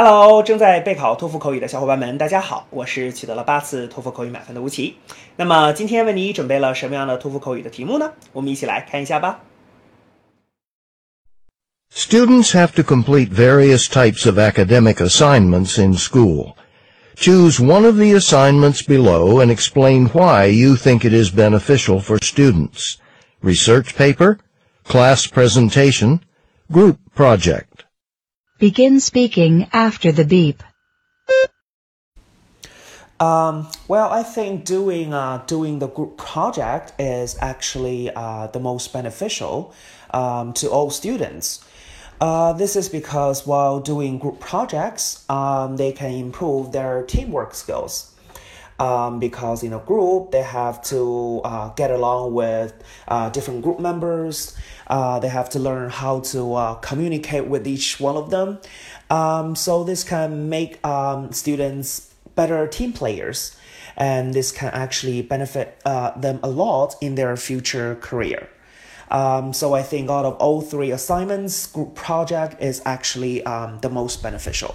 Hello，正在备考托福口语的小伙伴们，大家好，我是取得了八次托福口语满分的吴奇。那么今天为你准备了什么样的托福口语的题目呢？我们一起来看一下吧。Students have to complete various types of academic assignments in school. Choose one of the assignments below and explain why you think it is beneficial for students. Research paper, class presentation, group project. Begin speaking after the beep. Um, well, I think doing uh, doing the group project is actually uh, the most beneficial um, to all students. Uh, this is because while doing group projects, um, they can improve their teamwork skills. Um, because in a group they have to uh, get along with uh, different group members. Uh, they have to learn how to uh, communicate with each one of them. Um, so this can make um, students better team players, and this can actually benefit uh, them a lot in their future career. Um, so I think out of all three assignments, group project is actually um, the most beneficial.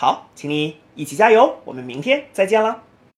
好，请你一起加油，我们明天再见了。